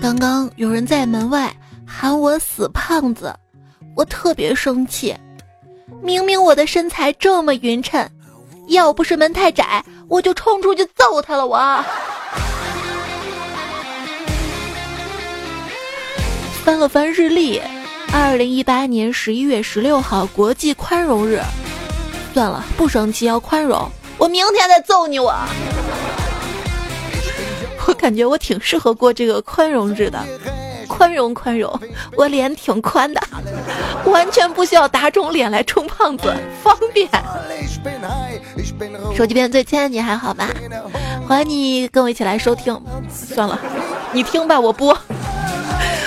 刚刚有人在门外喊我死胖子，我特别生气。明明我的身材这么匀称，要不是门太窄，我就冲出去揍他了。我翻了翻日历，二零一八年十一月十六号国际宽容日。算了，不生气，要宽容。我明天再揍你。我，我感觉我挺适合过这个宽容日的。宽容宽容，我脸挺宽的，完全不需要打肿脸来充胖子，方便。手机边最亲爱你还好吧？欢迎你跟我一起来收听。算了，你听吧，我播。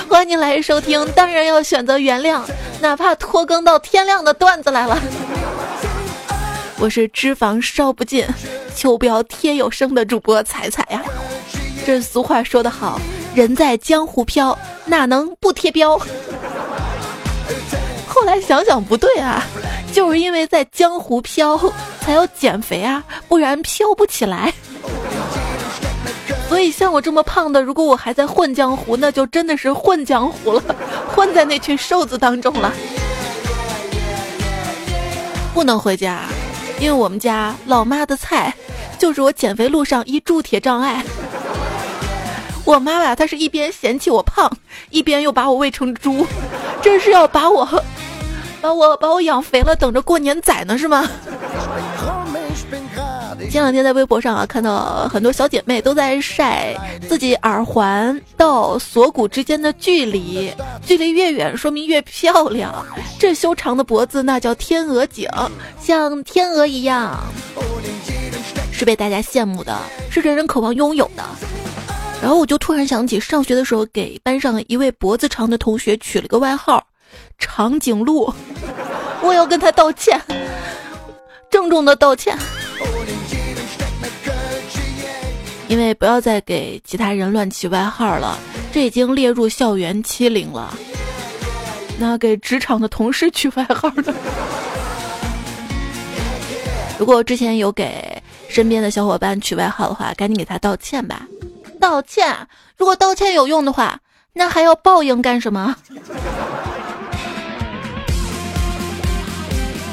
欢迎你来收听，当然要选择原谅，哪怕拖更到天亮的段子来了。我是脂肪烧不尽，秋膘贴有声的主播彩彩呀。这俗话说得好，人在江湖飘，哪能不贴标？后来想想不对啊，就是因为在江湖飘，才要减肥啊，不然飘不起来。所以像我这么胖的，如果我还在混江湖，那就真的是混江湖了，混在那群瘦子当中了。不能回家。因为我们家老妈的菜，就是我减肥路上一铸铁障碍。我妈呀，她是一边嫌弃我胖，一边又把我喂成猪，这是要把我，把我把我养肥了，等着过年宰呢，是吗？前两天在微博上啊，看到很多小姐妹都在晒自己耳环到锁骨之间的距离，距离越远说明越漂亮。这修长的脖子那叫天鹅颈，像天鹅一样，是被大家羡慕的，是人人渴望拥有的。然后我就突然想起，上学的时候给班上一位脖子长的同学取了个外号“长颈鹿”，我要跟他道歉，郑重的道歉。因为不要再给其他人乱起外号了，这已经列入校园欺凌了。那给职场的同事取外号呢？如果之前有给身边的小伙伴取外号的话，赶紧给他道歉吧。道歉，如果道歉有用的话，那还要报应干什么？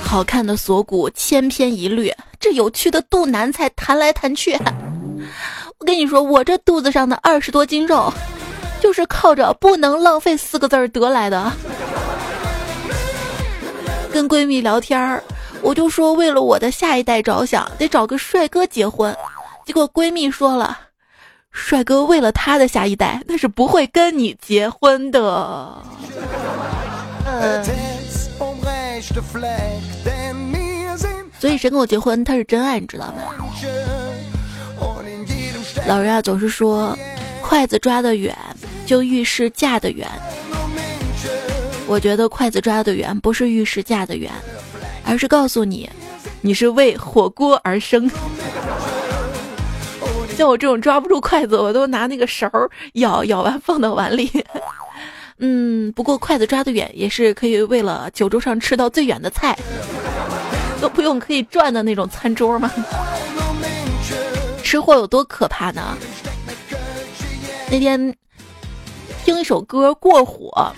好看的锁骨千篇一律，这有趣的肚腩才弹来弹去。我跟你说，我这肚子上的二十多斤肉，就是靠着“不能浪费”四个字儿得来的。跟闺蜜聊天儿，我就说为了我的下一代着想，得找个帅哥结婚。结果闺蜜说了，帅哥为了他的下一代，那是不会跟你结婚的。嗯。所以谁跟我结婚，他是真爱，你知道吗？老人啊，总是说，筷子抓得远，就预示嫁得远。我觉得筷子抓得远，不是预示嫁得远，而是告诉你，你是为火锅而生。像我这种抓不住筷子，我都拿那个勺儿舀，舀完放到碗里。嗯，不过筷子抓得远，也是可以为了酒桌上吃到最远的菜，都不用可以转的那种餐桌吗？吃货有多可怕呢？那天听一首歌过火，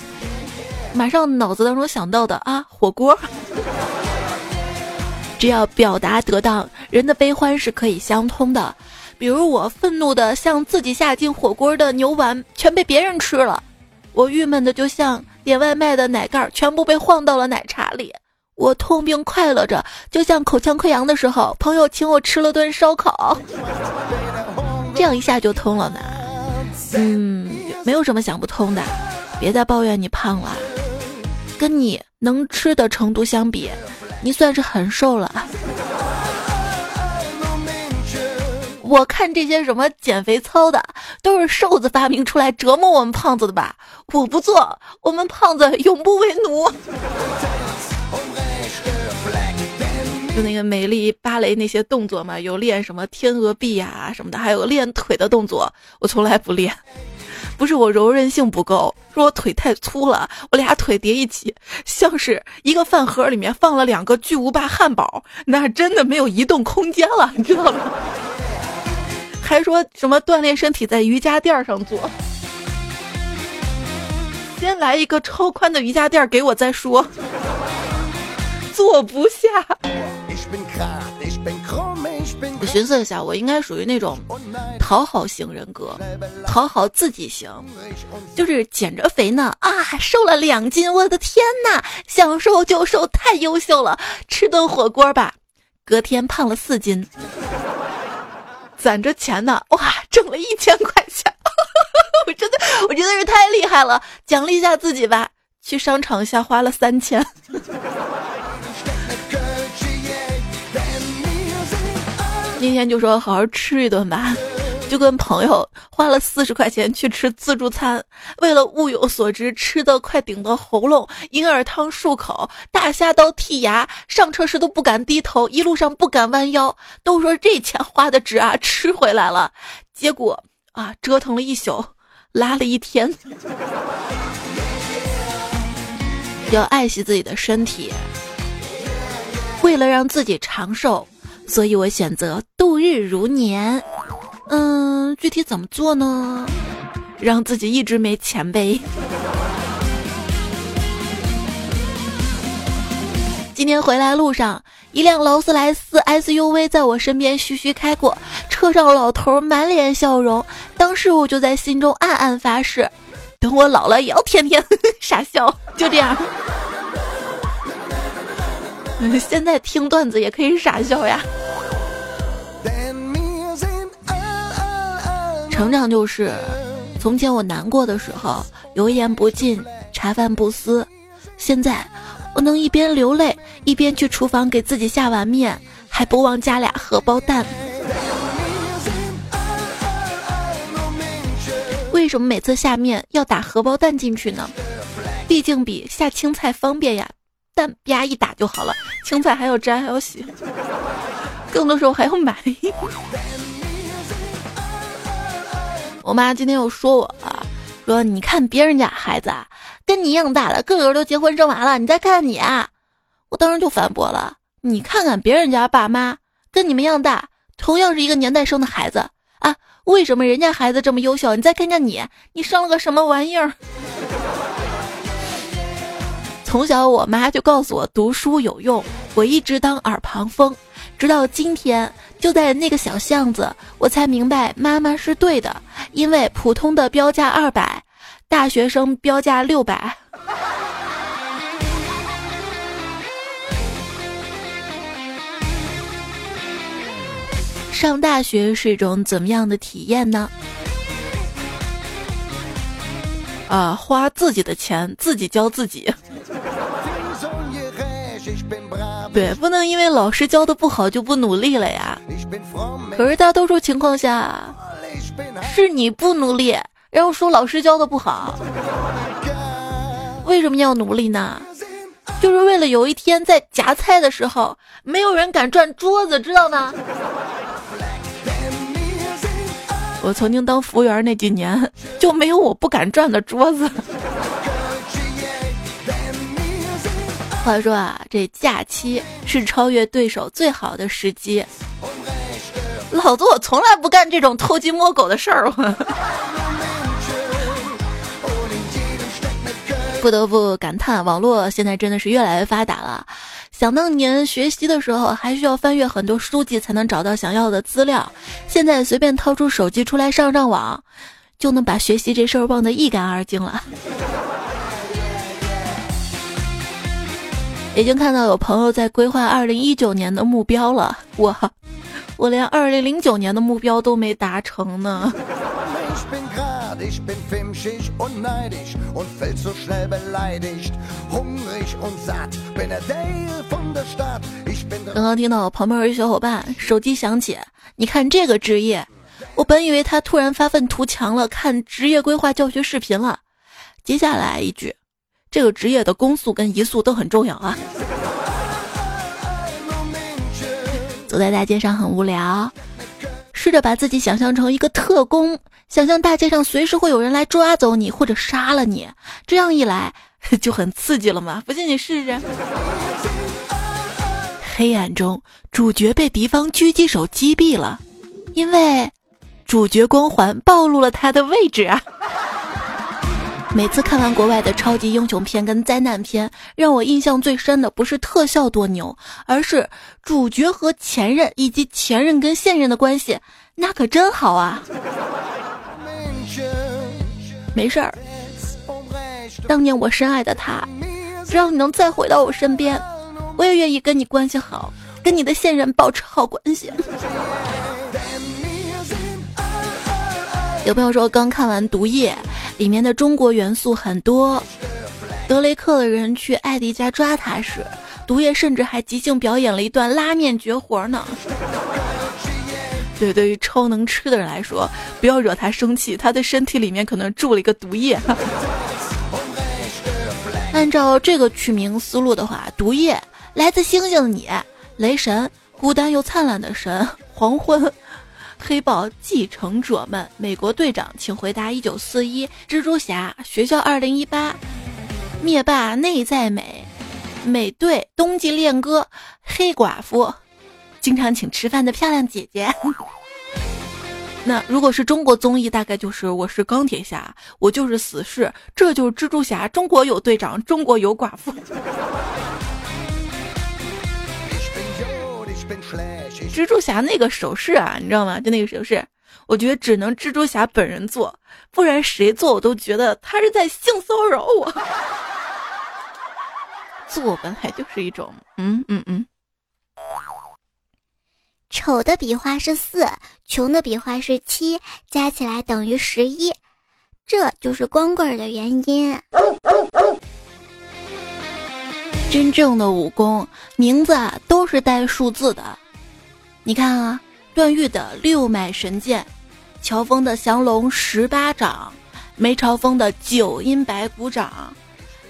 马上脑子当中想到的啊，火锅。只要表达得当，人的悲欢是可以相通的。比如我愤怒的像自己下进火锅的牛丸全被别人吃了，我郁闷的就像点外卖的奶盖全部被晃到了奶茶里。我痛并快乐着，就像口腔溃疡的时候，朋友请我吃了顿烧烤，这样一下就通了呢。嗯，没有什么想不通的，别再抱怨你胖了，跟你能吃的程度相比，你算是很瘦了。我看这些什么减肥操的，都是瘦子发明出来折磨我们胖子的吧？我不做，我们胖子永不为奴。就那个美丽芭蕾那些动作嘛，有练什么天鹅臂呀什么的，还有练腿的动作，我从来不练。不是我柔韧性不够，是我腿太粗了，我俩腿叠一起，像是一个饭盒里面放了两个巨无霸汉堡，那真的没有移动空间了，你知道吗？还说什么锻炼身体在瑜伽垫上做，先来一个超宽的瑜伽垫给我再说。坐不下。我寻思一下，我应该属于那种讨好型人格，讨好自己型，就是减着肥呢啊，瘦了两斤，我的天呐，想瘦就瘦，太优秀了，吃顿火锅吧，隔天胖了四斤，攒着钱呢，哇，挣了一千块钱，我真的，我真的是太厉害了，奖励一下自己吧，去商场一下花了三千。那天就说好好吃一顿吧，就跟朋友花了四十块钱去吃自助餐，为了物有所值，吃的快顶到喉咙，银耳汤漱口，大虾刀剔牙，上车时都不敢低头，一路上不敢弯腰，都说这钱花的值啊，吃回来了，结果啊，折腾了一宿，拉了一天。要爱惜自己的身体，为了让自己长寿。所以我选择度日如年，嗯，具体怎么做呢？让自己一直没钱呗。今天回来路上，一辆劳斯莱斯 SUV 在我身边徐徐开过，车上老头满脸笑容。当时我就在心中暗暗发誓，等我老了也要天天 傻笑。就这样。现在听段子也可以傻笑呀。成长就是，从前我难过的时候，油盐不进，茶饭不思；现在，我能一边流泪，一边去厨房给自己下碗面，还不忘加俩荷包蛋。为什么每次下面要打荷包蛋进去呢？毕竟比下青菜方便呀。蛋啪一打就好了，青菜还要摘还要洗，更多时候还要买。我妈今天又说我了，说你看别人家孩子啊，跟你一样大的，个个都结婚生娃了，你再看看你啊！我当时就反驳了，你看看别人家爸妈，跟你们一样大，同样是一个年代生的孩子啊，为什么人家孩子这么优秀？你再看看你，你生了个什么玩意儿？从小，我妈就告诉我读书有用，我一直当耳旁风，直到今天，就在那个小巷子，我才明白妈妈是对的，因为普通的标价二百，大学生标价六百。上大学是一种怎么样的体验呢？啊，花自己的钱，自己教自己。对，不能因为老师教的不好就不努力了呀。可是大多数情况下，是你不努力，然后说老师教的不好。为什么要努力呢？就是为了有一天在夹菜的时候，没有人敢转桌子，知道吗？我曾经当服务员那几年，就没有我不敢转的桌子。话说啊，这假期是超越对手最好的时机。老子我从来不干这种偷鸡摸狗的事儿。不得不感叹，网络现在真的是越来越发达了。想当年学习的时候，还需要翻阅很多书籍才能找到想要的资料。现在随便掏出手机出来上上网，就能把学习这事儿忘得一干二净了。已经看到有朋友在规划二零一九年的目标了，我，我连二零零九年的目标都没达成呢。刚刚听到旁边有一小伙伴手机响起，你看这个职业，我本以为他突然发愤图强了，看职业规划教学视频了。接下来一句，这个职业的攻速跟移速都很重要啊。走在大街上很无聊。试着把自己想象成一个特工，想象大街上随时会有人来抓走你或者杀了你，这样一来就很刺激了嘛！不信你试试。黑暗中，主角被敌方狙击手击毙了，因为主角光环暴露了他的位置啊！每次看完国外的超级英雄片跟灾难片，让我印象最深的不是特效多牛，而是主角和前任以及前任跟现任的关系，那可真好啊！没事儿，当年我深爱的他，只要你能再回到我身边，我也愿意跟你关系好，跟你的现任保持好关系。有朋友说刚看完《毒液》，里面的中国元素很多。德雷克的人去艾迪家抓他时，毒液甚至还即兴表演了一段拉面绝活呢。对，对于超能吃的人来说，不要惹他生气，他的身体里面可能住了一个毒液。按照这个取名思路的话，毒液来自星星的你，雷神，孤单又灿烂的神，黄昏。黑豹继承者们，美国队长，请回答一九四一。蜘蛛侠，学校二零一八。灭霸内在美，美队，冬季恋歌，黑寡妇，经常请吃饭的漂亮姐姐。那如果是中国综艺，大概就是我是钢铁侠，我就是死侍，这就是蜘蛛侠。中国有队长，中国有寡妇。蜘蛛侠那个手势啊，你知道吗？就那个手势，我觉得只能蜘蛛侠本人做，不然谁做我都觉得他是在性骚扰我。做本来就是一种，嗯嗯嗯。丑的笔画是四，穷的笔画是七，加起来等于十一，这就是光棍的原因。真正的武功名字啊，都是带数字的。你看啊，段誉的六脉神剑，乔峰的降龙十八掌，梅超风的九阴白骨掌，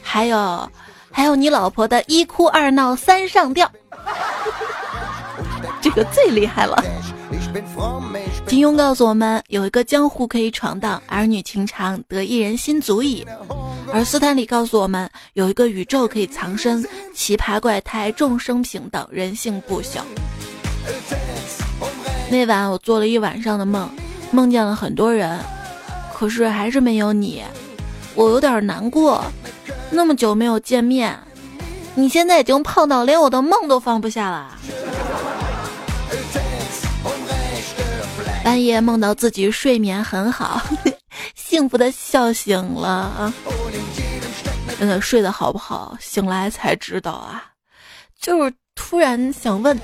还有，还有你老婆的一哭二闹三上吊，这个最厉害了。金庸告诉我们，有一个江湖可以闯荡，儿女情长得一人心足矣；而斯坦李告诉我们，有一个宇宙可以藏身，奇葩怪胎众生平等，人性不朽。那晚我做了一晚上的梦，梦见了很多人，可是还是没有你，我有点难过。那么久没有见面，你现在已经胖到连我的梦都放不下了。半夜梦到自己睡眠很好，幸福的笑醒了啊！真的睡得好不好？醒来才知道啊，就是突然想问。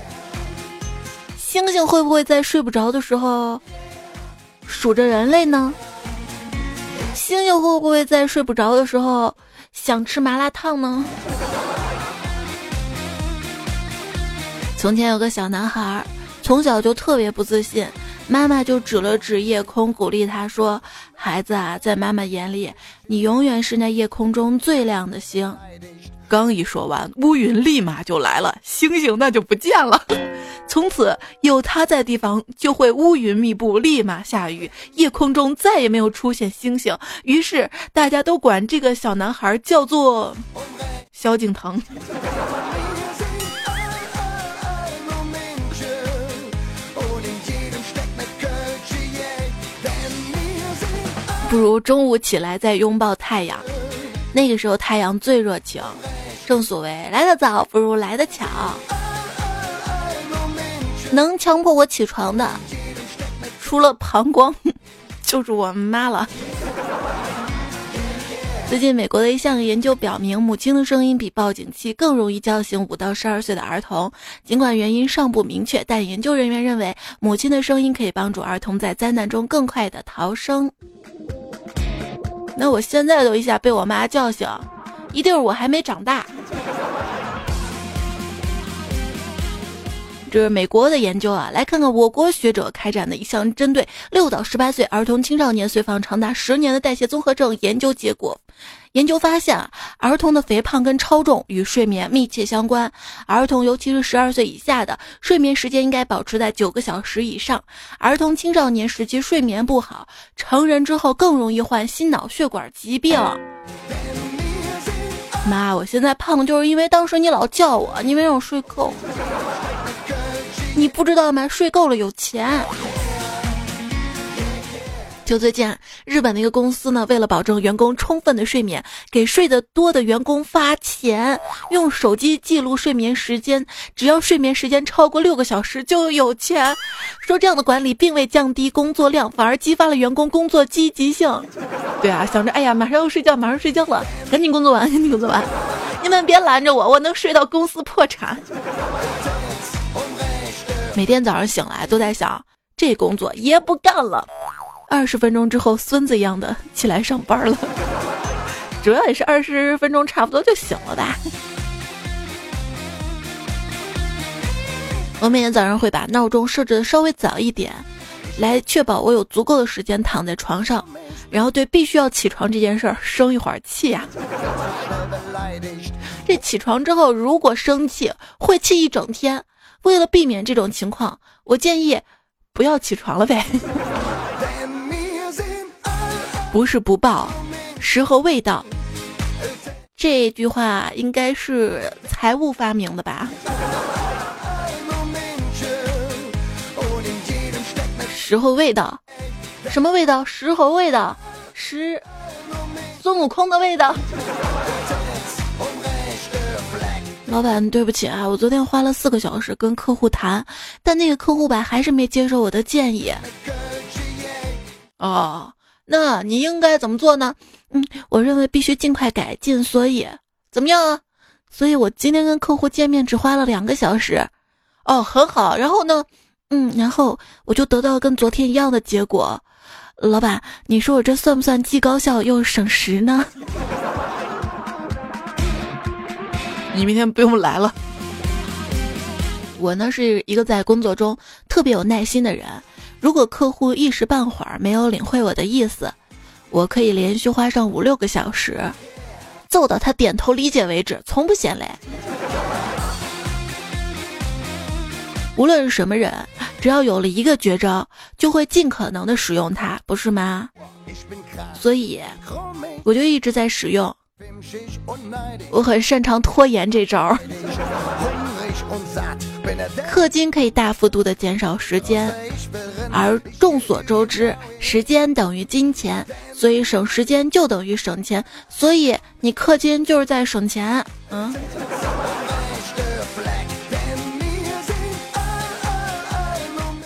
星星会不会在睡不着的时候数着人类呢？星星会不会在睡不着的时候想吃麻辣烫呢？从前有个小男孩，从小就特别不自信，妈妈就指了指夜空，鼓励他说：“孩子啊，在妈妈眼里，你永远是那夜空中最亮的星。”刚一说完，乌云立马就来了，星星那就不见了。从此有他在地方，就会乌云密布，立马下雨，夜空中再也没有出现星星。于是大家都管这个小男孩叫做萧敬腾。不如中午起来再拥抱太阳，那个时候太阳最热情。正所谓来得早不如来得巧，能强迫我起床的，除了膀胱，就是我妈了。最近，美国的一项研究表明，母亲的声音比报警器更容易叫醒五到十二岁的儿童。尽管原因尚不明确，但研究人员认为，母亲的声音可以帮助儿童在灾难中更快的逃生。那我现在都一下被我妈叫醒。一定是我还没长大。这是美国的研究啊，来看看我国学者开展的一项针对六到十八岁儿童青少年随访长达十年的代谢综合症研究结果。研究发现啊，儿童的肥胖跟超重与睡眠密切相关。儿童，尤其是十二岁以下的，睡眠时间应该保持在九个小时以上。儿童青少年时期睡眠不好，成人之后更容易患心脑血管疾病。妈，我现在胖就是因为当时你老叫我，你没让我睡够。你不知道吗？睡够了有钱。就最近，日本的一个公司呢，为了保证员工充分的睡眠，给睡得多的员工发钱，用手机记录睡眠时间，只要睡眠时间超过六个小时就有钱。说这样的管理并未降低工作量，反而激发了员工工作积极性。对啊，想着哎呀，马上要睡觉，马上睡觉了，赶紧工作完，赶紧工作完。你们别拦着我，我能睡到公司破产。每天早上醒来都在想，这工作也不干了。二十分钟之后，孙子一样的起来上班了。主要也是二十分钟差不多就醒了吧。我每天早上会把闹钟设置的稍微早一点，来确保我有足够的时间躺在床上，然后对必须要起床这件事儿生一会儿气呀。这起床之后如果生气，会气一整天。为了避免这种情况，我建议不要起床了呗。不是不报，时候未到。这句话应该是财务发明的吧？时候未到，什么味道？石猴味道，是孙悟空的味道。老板，对不起啊，我昨天花了四个小时跟客户谈，但那个客户吧还是没接受我的建议。哦。那你应该怎么做呢？嗯，我认为必须尽快改进，所以怎么样啊？所以我今天跟客户见面只花了两个小时，哦，很好。然后呢？嗯，然后我就得到跟昨天一样的结果。老板，你说我这算不算既高效又省时呢？你明天不用来了。我呢是一个在工作中特别有耐心的人。如果客户一时半会儿没有领会我的意思，我可以连续花上五六个小时，揍到他点头理解为止，从不嫌累。无论是什么人，只要有了一个绝招，就会尽可能的使用它，不是吗？所以，我就一直在使用。我很擅长拖延这招。氪金可以大幅度的减少时间，而众所周知，时间等于金钱，所以省时间就等于省钱，所以你氪金就是在省钱。嗯，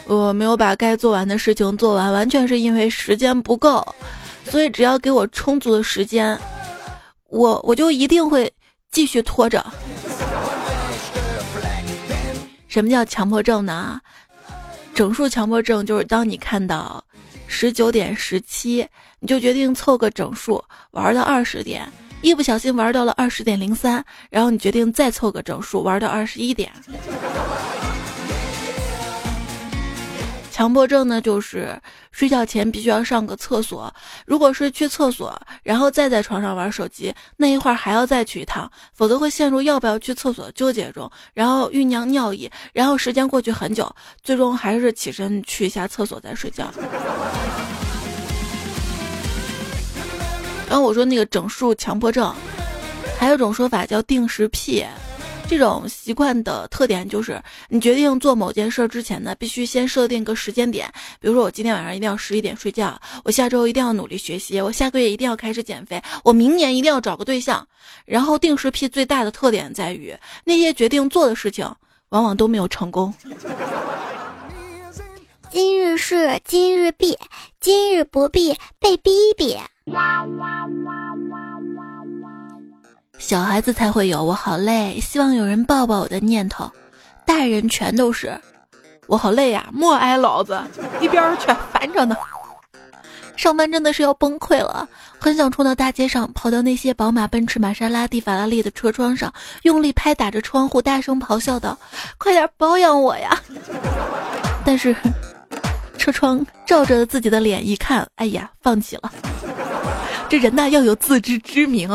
我没有把该做完的事情做完，完全是因为时间不够，所以只要给我充足的时间，我我就一定会继续拖着。什么叫强迫症呢？整数强迫症就是当你看到十九点十七，你就决定凑个整数玩到二十点，一不小心玩到了二十点零三，然后你决定再凑个整数玩到二十一点。强迫症呢，就是睡觉前必须要上个厕所。如果是去厕所，然后再在床上玩手机，那一会儿还要再去一趟，否则会陷入要不要去厕所纠结中，然后酝酿尿意，然后时间过去很久，最终还是起身去一下厕所再睡觉。然后我说那个整数强迫症，还有种说法叫定时癖。这种习惯的特点就是，你决定做某件事之前呢，必须先设定个时间点。比如说，我今天晚上一定要十一点睡觉，我下周一定要努力学习，我下个月一定要开始减肥，我明年一定要找个对象。然后定时癖最大的特点在于，那些决定做的事情，往往都没有成功。今日事今日毕，今日不必被逼逼。小孩子才会有我好累，希望有人抱抱我的念头，大人全都是我好累呀，莫挨老子 一边去，烦着呢。上班真的是要崩溃了，很想冲到大街上，跑到那些宝马、奔驰、玛莎拉蒂、法拉利的车窗上，用力拍打着窗户，大声咆哮道：“快点保养我呀！” 但是车窗照着自己的脸一看，哎呀，放弃了。这人呐要有自知之明。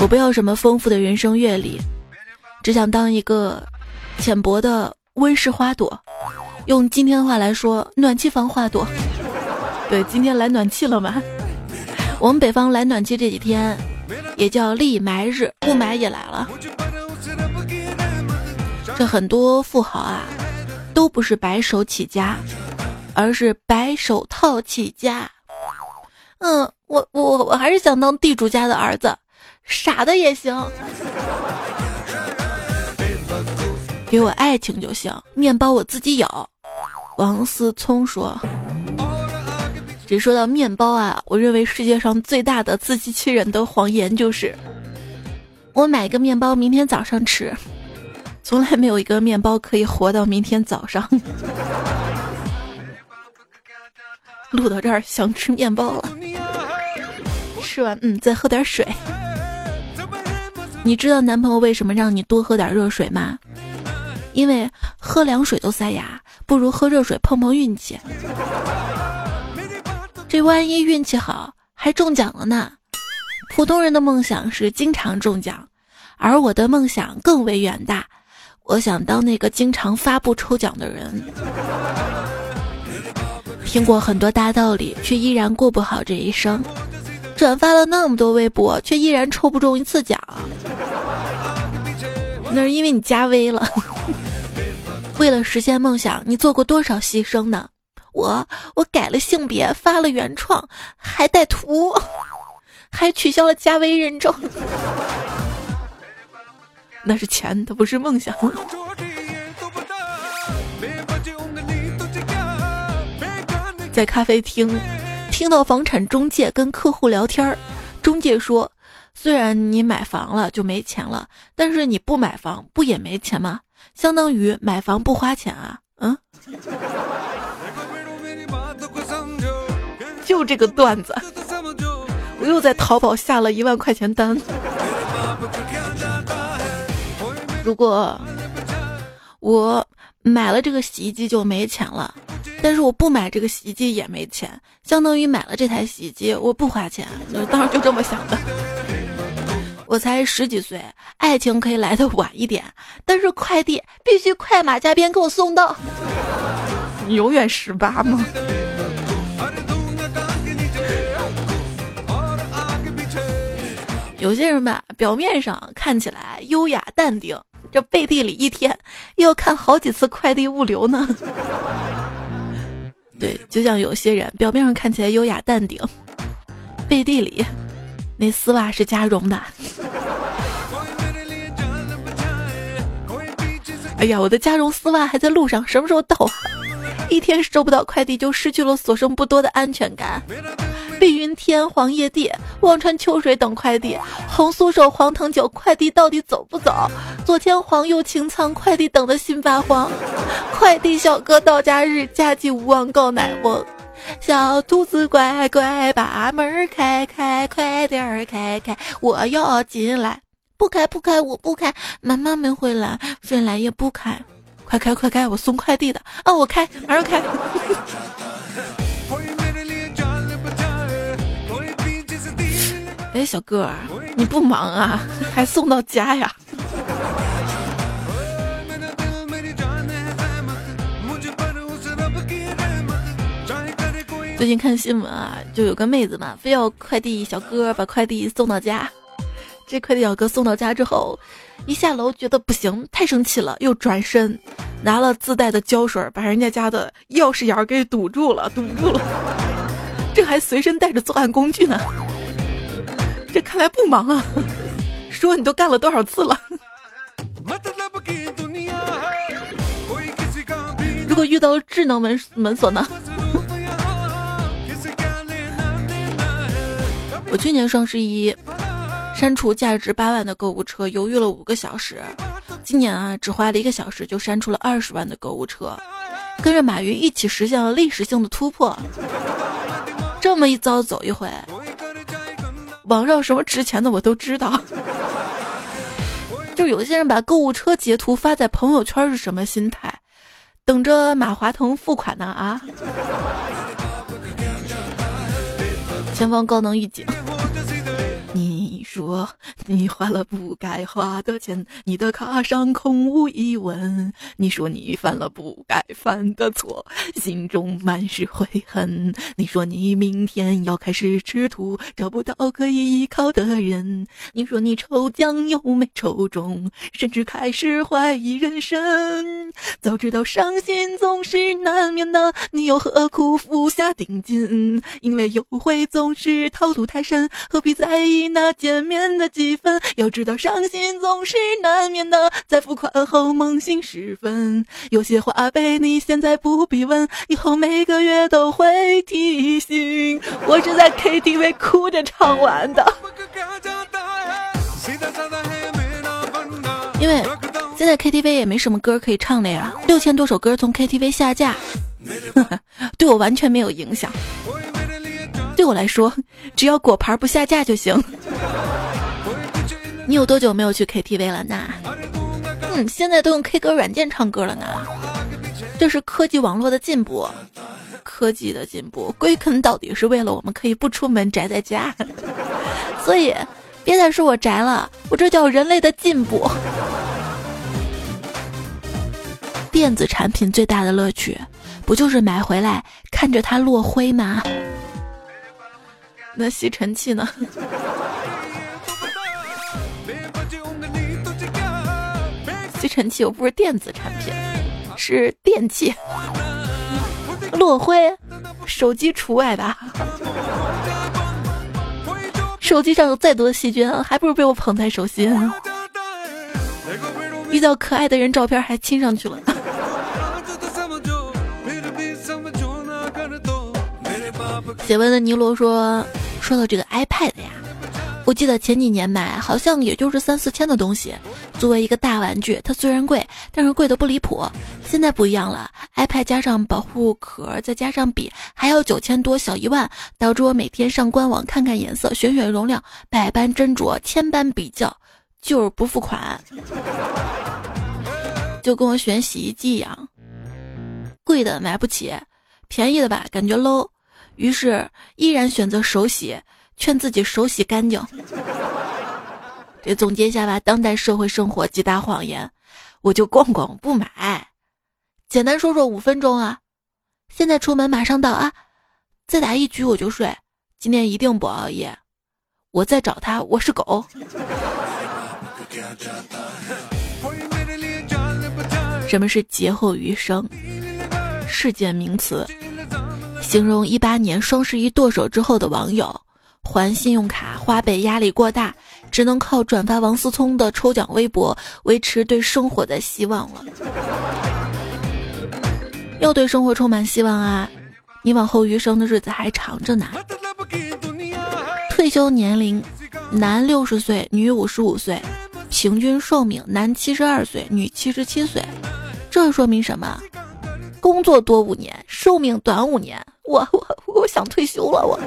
我不要什么丰富的人生阅历，只想当一个浅薄的温室花朵。用今天的话来说，暖气房花朵。对，今天来暖气了吗？我们北方来暖气这几天也叫立霾日，雾霾也来了。这很多富豪啊。都不是白手起家，而是白手套起家。嗯，我我我还是想当地主家的儿子，傻的也行。给我爱情就行，面包我自己有。王思聪说：“只说到面包啊，我认为世界上最大的自欺欺人的谎言就是，我买个面包明天早上吃，从来没有一个面包可以活到明天早上。”录到这儿想吃面包了，吃完嗯再喝点水。你知道男朋友为什么让你多喝点热水吗？因为喝凉水都塞牙，不如喝热水碰碰运气。这万一运气好，还中奖了呢。普通人的梦想是经常中奖，而我的梦想更为远大，我想当那个经常发布抽奖的人。听过很多大道理，却依然过不好这一生；转发了那么多微博，却依然抽不中一次奖。那是因为你加微了。为了实现梦想，你做过多少牺牲呢？我我改了性别，发了原创，还带图，还取消了加微认证。那是钱，它不是梦想。在咖啡厅，听到房产中介跟客户聊天儿，中介说：“虽然你买房了就没钱了，但是你不买房不也没钱吗？”相当于买房不花钱啊，嗯，就这个段子，我又在淘宝下了一万块钱单。如果我买了这个洗衣机就没钱了，但是我不买这个洗衣机也没钱，相当于买了这台洗衣机我不花钱，当时就这么想的。我才十几岁，爱情可以来的晚一点，但是快递必须快马加鞭给我送到。你永远十八吗？有些人吧，表面上看起来优雅淡定，这背地里一天要看好几次快递物流呢。对，就像有些人表面上看起来优雅淡定，背地里。那丝袜是加绒的。哎呀，我的加绒丝袜还在路上，什么时候到？一天收不到快递，就失去了所剩不多的安全感。碧云天，黄叶地，望穿秋水等快递。红酥手，黄藤酒，快递到底走不走？左牵黄，右擎苍，快递等的心发慌。快递小哥到家日，家祭无望告乃翁。小兔子乖乖，把门开开，快点儿开开，我要进来。不开不开，我不开，妈妈没回来，谁来也不开。快开快开，我送快递的啊，我开，马上开。哎，小哥，你不忙啊？还送到家呀？最近看新闻啊，就有个妹子嘛，非要快递小哥把快递送到家。这快递小哥送到家之后，一下楼觉得不行，太生气了，又转身拿了自带的胶水，把人家家的钥匙眼给堵住了，堵住了。这还随身带着作案工具呢。这看来不忙啊。说你都干了多少次了？如果遇到智能门门锁呢？我去年双十一删除价值八万的购物车，犹豫了五个小时。今年啊，只花了一个小时就删除了二十万的购物车，跟着马云一起实现了历史性的突破。这么一遭走一回，网上什么值钱的我都知道。就有些人把购物车截图发在朋友圈是什么心态？等着马化腾付款呢啊？前方高能预警。说你花了不该花的钱，你的卡上空无一文。你说你犯了不该犯的错，心中满是悔恨。你说你明天要开始吃土，找不到可以依靠的人。你说你抽奖又没抽中，甚至开始怀疑人生。早知道伤心总是难免的，你又何苦付下定金？因为优惠总是套路太深，何必在意那？见面的几分，要知道伤心总是难免的，在付款后梦醒时分，有些话被你现在不必问，以后每个月都会提醒。我是在 KTV 哭着唱完的，因为现在 KTV 也没什么歌可以唱的呀，六千多首歌从 KTV 下架，对我完全没有影响。对我来说，只要果盘不下架就行。你有多久没有去 KTV 了呢？嗯，现在都用 K 歌软件唱歌了呢。这是科技网络的进步，科技的进步归根到底是为了我们可以不出门宅在家。所以，别再说我宅了，我这叫人类的进步。电子产品最大的乐趣，不就是买回来看着它落灰吗？那吸尘器呢？尘器又不是电子产品，是电器。落灰，手机除外吧。手机上有再多的细菌，还不如被我捧在手心。遇到可爱的人，照片还亲上去了。写文的尼罗说。说到这个 iPad 呀，我记得前几年买好像也就是三四千的东西，作为一个大玩具，它虽然贵，但是贵的不离谱。现在不一样了，iPad 加上保护壳，再加上笔，还要九千多，小一万，导致我每天上官网看看颜色，选选容量，百般斟酌，千般比较，就是不付款。就跟我选洗衣机一样，贵的买不起，便宜的吧，感觉 low。于是依然选择手洗，劝自己手洗干净。这总结一下吧，当代社会生活几大谎言，我就逛逛不买。简单说说五分钟啊，现在出门马上到啊，再打一局我就睡，今天一定不熬夜。我在找他，我是狗。什么是劫后余生？世界名词。形容一八年双十一剁手之后的网友，还信用卡花呗压力过大，只能靠转发王思聪的抽奖微博维持对生活的希望了。要对生活充满希望啊！你往后余生的日子还长着呢。退休年龄，男六十岁，女五十五岁，平均寿命男七十二岁，女七十七岁。这说明什么？工作多五年，寿命短五年。我我我想退休了。我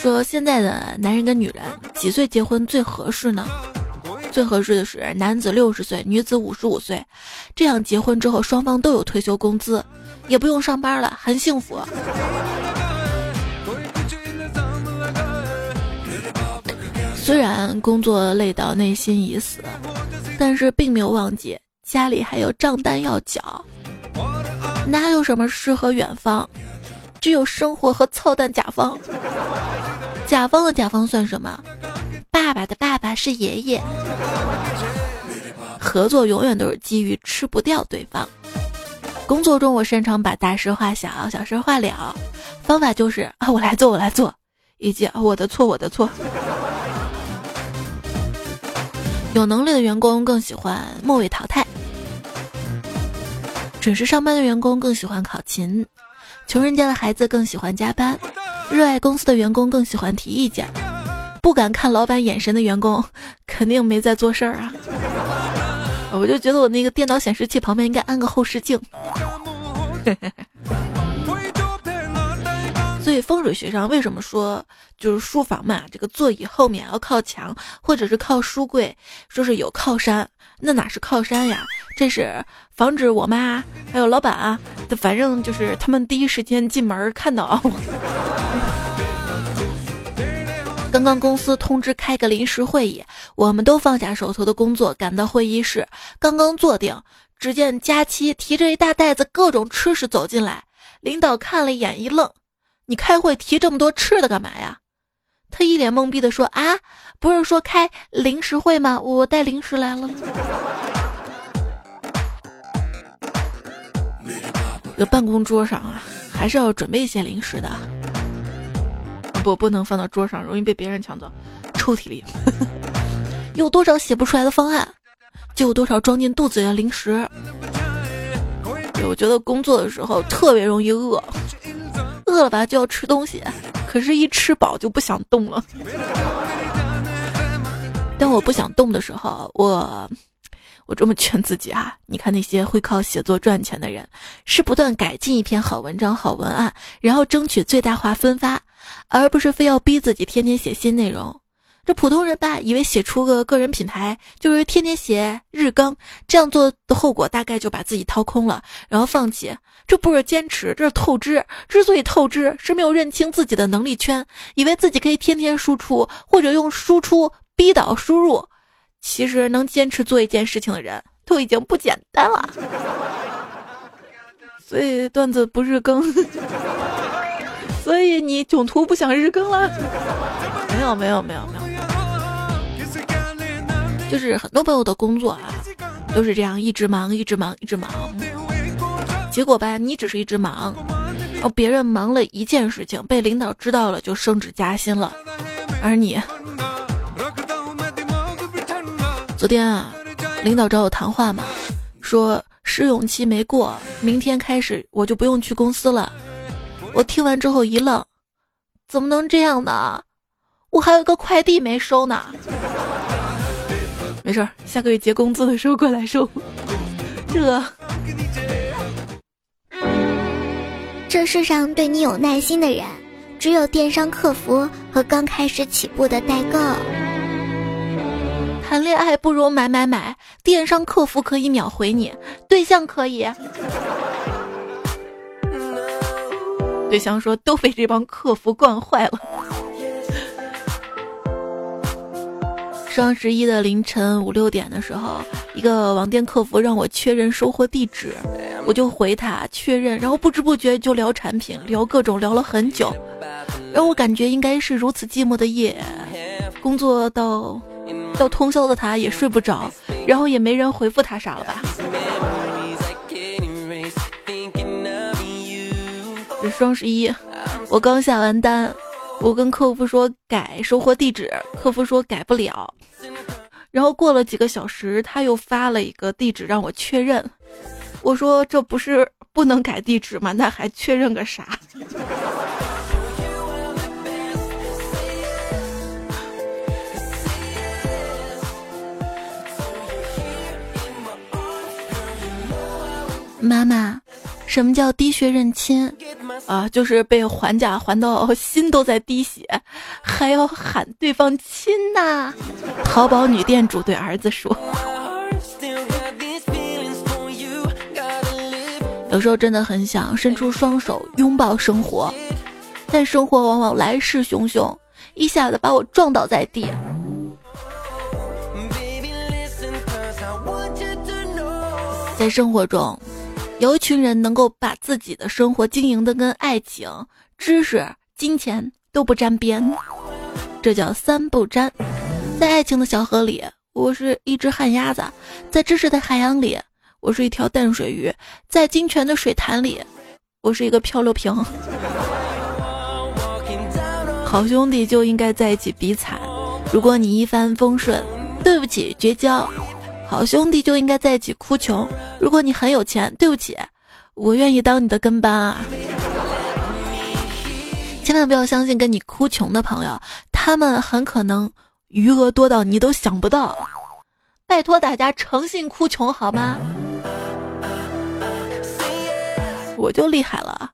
说现在的男人跟女人几岁结婚最合适呢？最合适的是男子六十岁，女子五十五岁，这样结婚之后双方都有退休工资，也不用上班了，很幸福。虽然工作累到内心已死。但是并没有忘记家里还有账单要缴，哪有什么诗和远方，只有生活和操蛋甲方。甲方的甲方算什么？爸爸的爸爸是爷爷。合作永远都是基于吃不掉对方。工作中我擅长把大事化小，小事化了，方法就是啊我来做我来做，以及我的错我的错。有能力的员工更喜欢末位淘汰，准时上班的员工更喜欢考勤，穷人家的孩子更喜欢加班，热爱公司的员工更喜欢提意见，不敢看老板眼神的员工肯定没在做事儿啊！我就觉得我那个电脑显示器旁边应该安个后视镜。所以风水学上为什么说就是书房嘛，这个座椅后面要靠墙，或者是靠书柜，说是有靠山，那哪是靠山呀？这是防止我妈还有老板啊，反正就是他们第一时间进门看到。刚刚公司通知开个临时会议，我们都放下手头的工作，赶到会议室。刚刚坐定，只见佳期提着一大袋子各种吃食走进来。领导看了一眼，一愣：“你开会提这么多吃的干嘛呀？”他一脸懵逼的说：“啊，不是说开临时会吗？我带零食来了。”办公桌上啊，还是要准备一些零食的。不，不能放到桌上，容易被别人抢走。抽屉里有多少写不出来的方案，就有多少装进肚子里的零食。我觉得工作的时候特别容易饿，饿了吧就要吃东西，可是一吃饱就不想动了。当我不想动的时候，我。我这么劝自己啊！你看那些会靠写作赚钱的人，是不断改进一篇好文章、好文案，然后争取最大化分发，而不是非要逼自己天天写新内容。这普通人吧，以为写出个个人品牌就是天天写日更，这样做的后果大概就把自己掏空了，然后放弃。这不是坚持，这是透支。之所以透支，是没有认清自己的能力圈，以为自己可以天天输出，或者用输出逼倒输入。其实能坚持做一件事情的人都已经不简单了，所以段子不日更，所以你囧途不想日更了？没有没有没有没有，就是很多朋友的工作啊，都是这样一直忙一直忙一直忙，结果吧，你只是一直忙，哦，别人忙了一件事情被领导知道了就升职加薪了，而你。昨天啊，领导找我谈话嘛，说试用期没过，明天开始我就不用去公司了。我听完之后一愣，怎么能这样呢？我还有个快递没收呢。没事儿，下个月结工资的时候过来收。这，这世上对你有耐心的人，只有电商客服和刚开始起步的代购。谈恋爱不如买买买，电商客服可以秒回你，对象可以。对象说都被这帮客服惯坏了。双十一的凌晨五六点的时候，一个网店客服让我确认收货地址，我就回他确认，然后不知不觉就聊产品，聊各种聊了很久，让我感觉应该是如此寂寞的夜，工作到。到通宵的他也睡不着，然后也没人回复他啥了吧？这双十一，我刚下完单，我跟客服说改收货地址，客服说改不了。然后过了几个小时，他又发了一个地址让我确认，我说这不是不能改地址吗？那还确认个啥？妈妈，什么叫滴血认亲？啊，就是被还价还到心都在滴血，还要喊对方亲呐。淘宝女店主对儿子说：“有时候真的很想伸出双手拥抱生活，但生活往往来势汹汹，一下子把我撞倒在地。”在生活中。有一群人能够把自己的生活经营的跟爱情、知识、金钱都不沾边，这叫三不沾。在爱情的小河里，我是一只旱鸭子；在知识的海洋里，我是一条淡水鱼；在金泉的水潭里，我是一个漂流瓶。好兄弟就应该在一起比惨，如果你一帆风顺，对不起，绝交。好兄弟就应该在一起哭穷。如果你很有钱，对不起，我愿意当你的跟班啊！千万不要相信跟你哭穷的朋友，他们很可能余额多到你都想不到。拜托大家诚信哭穷好吗？我就厉害了，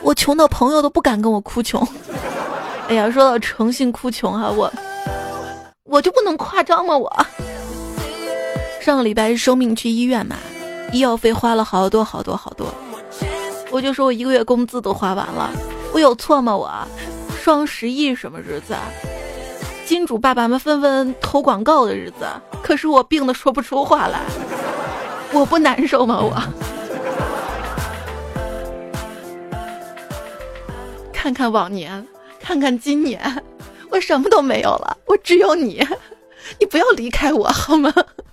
我穷的朋友都不敢跟我哭穷。哎呀，说到诚信哭穷哈，我我就不能夸张吗？我。上个礼拜生病去医院嘛，医药费花了好多好多好多，我就说我一个月工资都花完了，我有错吗？我双十一什么日子？金主爸爸们纷纷投广告的日子，可是我病的说不出话来，我不难受吗？我 看看往年，看看今年，我什么都没有了，我只有你，你不要离开我好吗？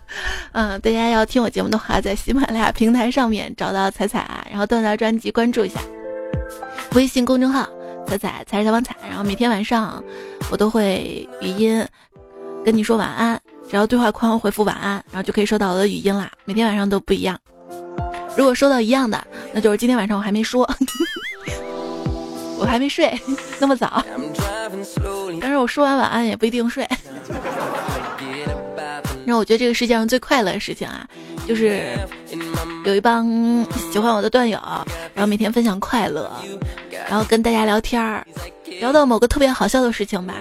嗯，大家要听我节目的话，在喜马拉雅平台上面找到彩彩，然后段段专辑关注一下，微信公众号彩彩才是小王彩，然后每天晚上我都会语音跟你说晚安，只要对话框回复晚安，然后就可以收到我的语音啦。每天晚上都不一样，如果收到一样的，那就是今天晚上我还没说，我还没睡 那么早，但是我说完晚安也不一定睡。让我觉得这个世界上最快乐的事情啊，就是有一帮喜欢我的段友，然后每天分享快乐，然后跟大家聊天儿，聊到某个特别好笑的事情吧，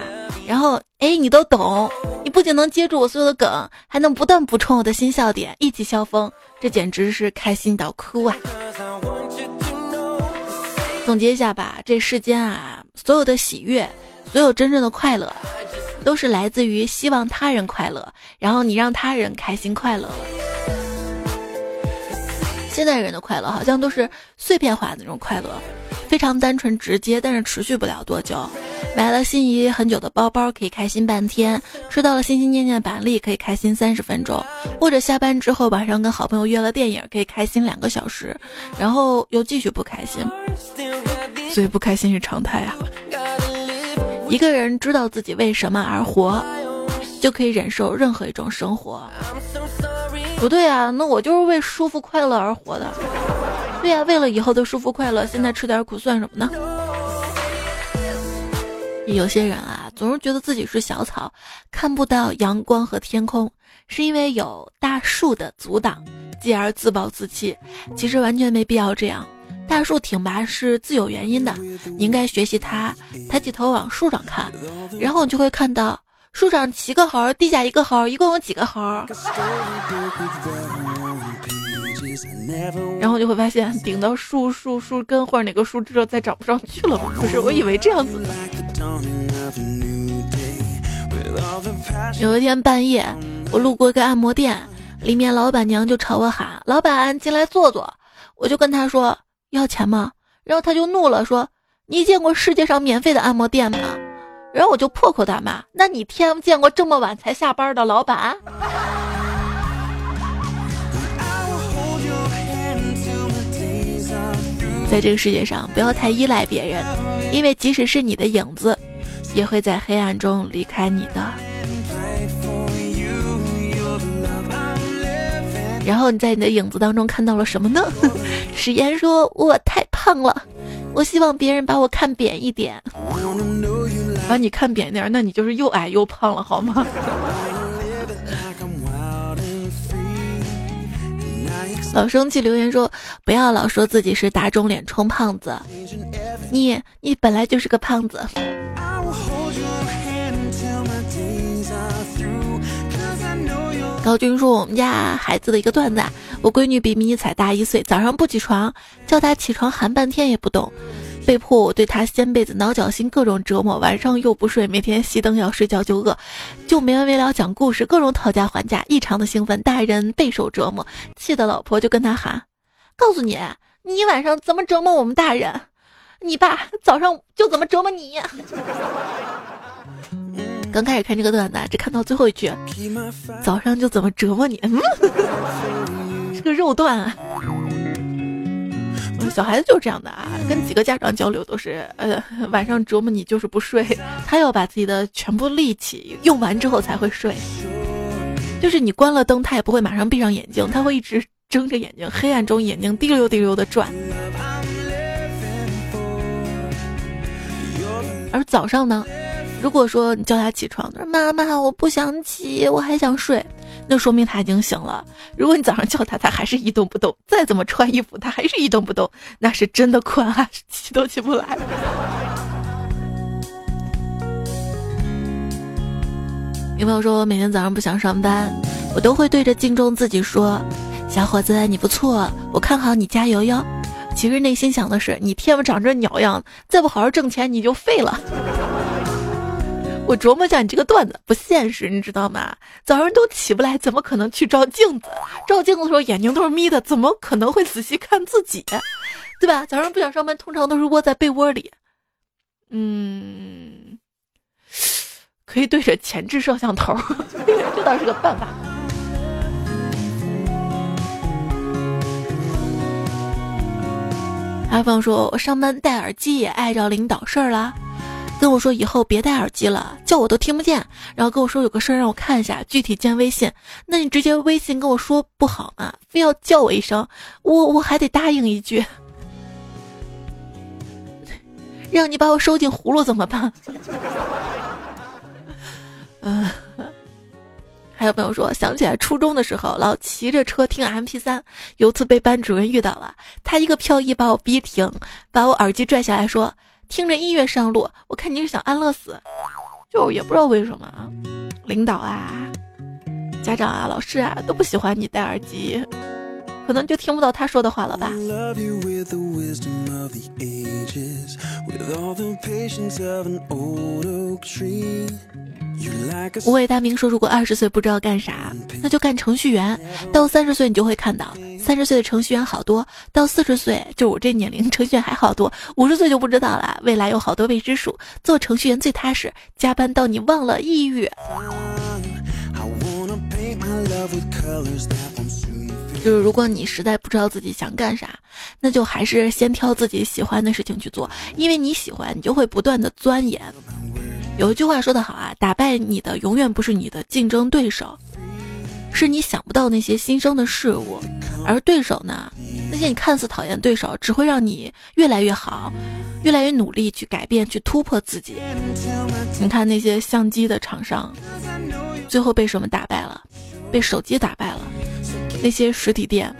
然后哎你都懂，你不仅能接住我所有的梗，还能不断补充我的新笑点，一起笑疯，这简直是开心到哭啊！总结一下吧，这世间啊，所有的喜悦，所有真正的快乐。都是来自于希望他人快乐，然后你让他人开心快乐了。现代人的快乐好像都是碎片化的那种快乐，非常单纯直接，但是持续不了多久。买了心仪很久的包包可以开心半天，吃到了心心念念的板栗可以开心三十分钟，或者下班之后晚上跟好朋友约了电影可以开心两个小时，然后又继续不开心，所以不开心是常态啊。一个人知道自己为什么而活，就可以忍受任何一种生活。不对啊，那我就是为舒服快乐而活的。对呀，为了以后的舒服快乐，现在吃点苦算什么呢？有些人啊，总是觉得自己是小草，看不到阳光和天空，是因为有大树的阻挡，继而自暴自弃。其实完全没必要这样。大树挺拔是自有原因的，你应该学习它，抬起头往树上看，然后你就会看到树上七个猴，地下一个猴，一共有几个猴？然后就会发现顶到树树树根或者哪个树枝了再长不上去了。不是，我以为这样子。有一天半夜，我路过一个按摩店，里面老板娘就朝我喊：“老板，进来坐坐。”我就跟他说。要钱吗？然后他就怒了，说：“你见过世界上免费的按摩店吗？”然后我就破口大骂：“那你天见过这么晚才下班的老板？”在这个世界上，不要太依赖别人，因为即使是你的影子，也会在黑暗中离开你的。然后你在你的影子当中看到了什么呢？史岩说：“我太胖了，我希望别人把我看扁一点，把你看扁点，那你就是又矮又胖了，好吗？” 老生气留言说：“不要老说自己是打肿脸充胖子，你你本来就是个胖子。”高军说：“我们家孩子的一个段子，我闺女比迷你彩大一岁，早上不起床，叫她起床喊半天也不动，被迫我对她掀被子、挠脚心，各种折磨，晚上又不睡，每天熄灯要睡觉就饿，就没完没了讲故事，各种讨价还价，异常的兴奋，大人备受折磨，气得老婆就跟他喊：告诉你，你晚上怎么折磨我们大人，你爸早上就怎么折磨你。”刚开始看这个段子，只看到最后一句，早上就怎么折磨你，嗯，这个肉段。啊。小孩子就是这样的啊，跟几个家长交流都是，呃，晚上折磨你就是不睡，他要把自己的全部力气用完之后才会睡。就是你关了灯，他也不会马上闭上眼睛，他会一直睁着眼睛，黑暗中眼睛滴溜滴溜的转。而早上呢？如果说你叫他起床，他说妈妈我不想起，我还想睡，那说明他已经醒了。如果你早上叫他，他还是一动不动，再怎么穿衣服，他还是一动不动，那是真的困啊，起都起不来。有朋友说，我每天早上不想上班，我都会对着镜中自己说：“小伙子，你不错，我看好你，加油哟。”其实内心想的是，你天不长这鸟样，再不好好挣钱，你就废了。我琢磨一下你这个段子不现实，你知道吗？早上都起不来，怎么可能去照镜子？照镜子的时候眼睛都是眯的，怎么可能会仔细看自己？对吧？早上不想上班，通常都是窝在被窝里。嗯，可以对着前置摄像头，这倒是个办法。阿芳说：“我上班戴耳机也碍着领导事儿了，跟我说以后别戴耳机了，叫我都听不见。然后跟我说有个事儿让我看一下，具体见微信。那你直接微信跟我说不好吗？非要叫我一声，我我还得答应一句。让你把我收进葫芦怎么办？嗯。”还有朋友说，想起来初中的时候，老骑着车听 M P 三。有次被班主任遇到了，他一个漂移把我逼停，把我耳机拽下来说：“听着音乐上路。”我看你是想安乐死，就也不知道为什么啊。领导啊，家长啊，老师啊，都不喜欢你戴耳机，可能就听不到他说的话了吧。无畏大明说：“如果二十岁不知道干啥，那就干程序员。到三十岁，你就会看到，三十岁的程序员好多；到四十岁，就我这年龄，程序员还好多。五十岁就不知道了。未来有好多未知数，做程序员最踏实，加班到你忘了抑郁。就是如果你实在不知道自己想干啥，那就还是先挑自己喜欢的事情去做，因为你喜欢，你就会不断的钻研。”有一句话说得好啊，打败你的永远不是你的竞争对手，是你想不到那些新生的事物，而对手呢，那些你看似讨厌对手，只会让你越来越好，越来越努力去改变、去突破自己。你看那些相机的厂商，最后被什么打败了？被手机打败了。那些实体店。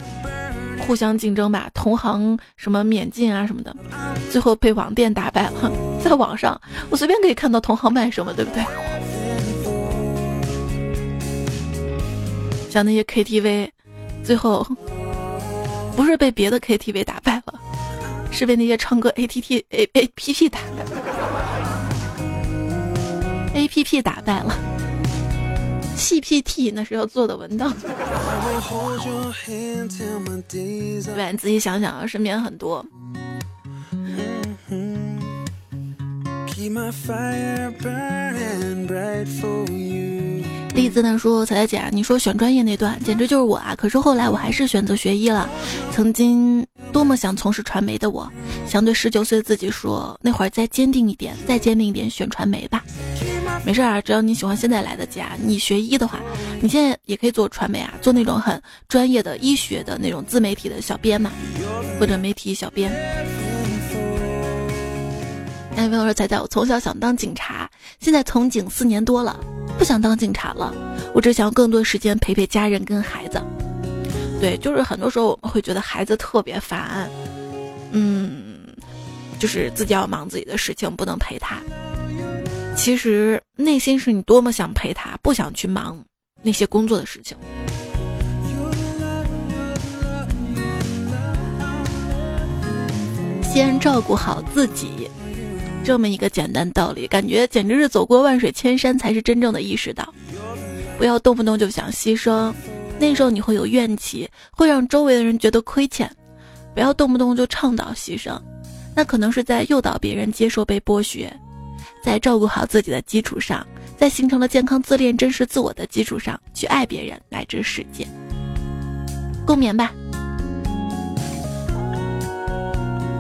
互相竞争吧，同行什么免进啊什么的，最后被网店打败了。在网上，我随便可以看到同行卖什么，对不对？像那些 KTV，最后不是被别的 KTV 打败了，是被那些唱歌 ATT A A P P 打败，A P P 打败了。CPT 那是要做的文档，对，你仔细想想啊，身边很多。栗子呢说：“彩彩姐，你说选专业那段简直就是我啊！可是后来我还是选择学医了。曾经多么想从事传媒的我，想对十九岁自己说：那会儿再坚定一点，再坚定一点，选传媒吧。没事啊，只要你喜欢，现在来得及啊！你学医的话，你现在也可以做传媒啊，做那种很专业的医学的那种自媒体的小编嘛，或者媒体小编。”有朋友说：“彩彩，我从小想当警察，现在从警四年多了，不想当警察了。我只想更多时间陪陪家人跟孩子。对，就是很多时候我们会觉得孩子特别烦，嗯，就是自己要忙自己的事情，不能陪他。其实内心是你多么想陪他，不想去忙那些工作的事情。先照顾好自己。”这么一个简单道理，感觉简直是走过万水千山才是真正的意识到。不要动不动就想牺牲，那时候你会有怨气，会让周围的人觉得亏欠。不要动不动就倡导牺牲，那可能是在诱导别人接受被剥削。在照顾好自己的基础上，在形成了健康自恋、真实自我的基础上，去爱别人乃至世界。共勉吧。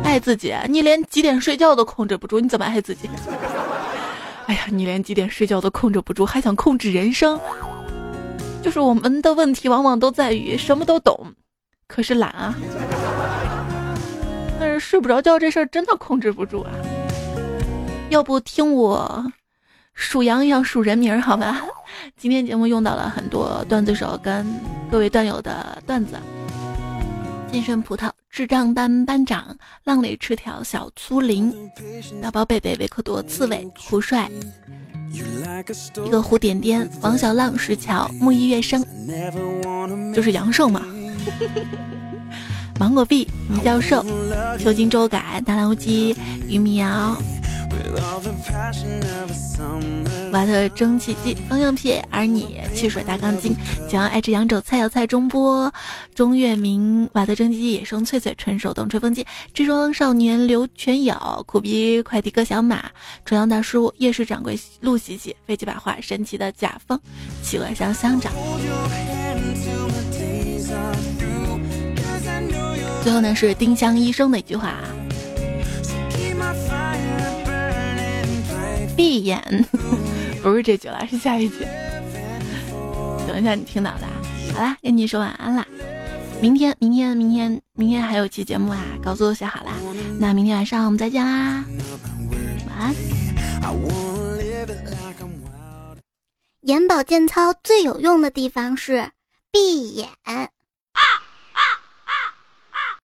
爱自己，你连几点睡觉都控制不住，你怎么爱自己？哎呀，你连几点睡觉都控制不住，还想控制人生？就是我们的问题，往往都在于什么都懂，可是懒啊。但是睡不着觉这事儿真的控制不住啊。要不听我数羊一样数人名好吧？今天节目用到了很多段子手跟各位段友的段子。金身葡萄，智障班班长，浪里赤条，小粗林，大宝贝贝，维克多，刺猬，胡帅，一个胡点点，王小浪，石桥，木易月生，就是阳寿嘛。芒果币，倪教授，秋金周改，大蓝乌鸡，鱼苗，瓦特蒸汽机方向撇，而你汽水大钢筋，想要爱吃扬州菜肴菜中波，钟月明瓦特蒸汽机野生脆脆纯手动吹风机，智装少年刘全友苦逼快递哥小马，重阳大叔夜市掌柜陆喜喜飞机白话神奇的甲方企鹅香乡长。最后呢是丁香医生的一句话。闭眼，不是这句了，是下一句。等一下，你听到的。好啦，跟你说晚安啦。明天，明天，明天，明天还有期节目啊，稿子都写好啦。那明天晚上我们再见啦，晚安。眼保健操最有用的地方是闭眼。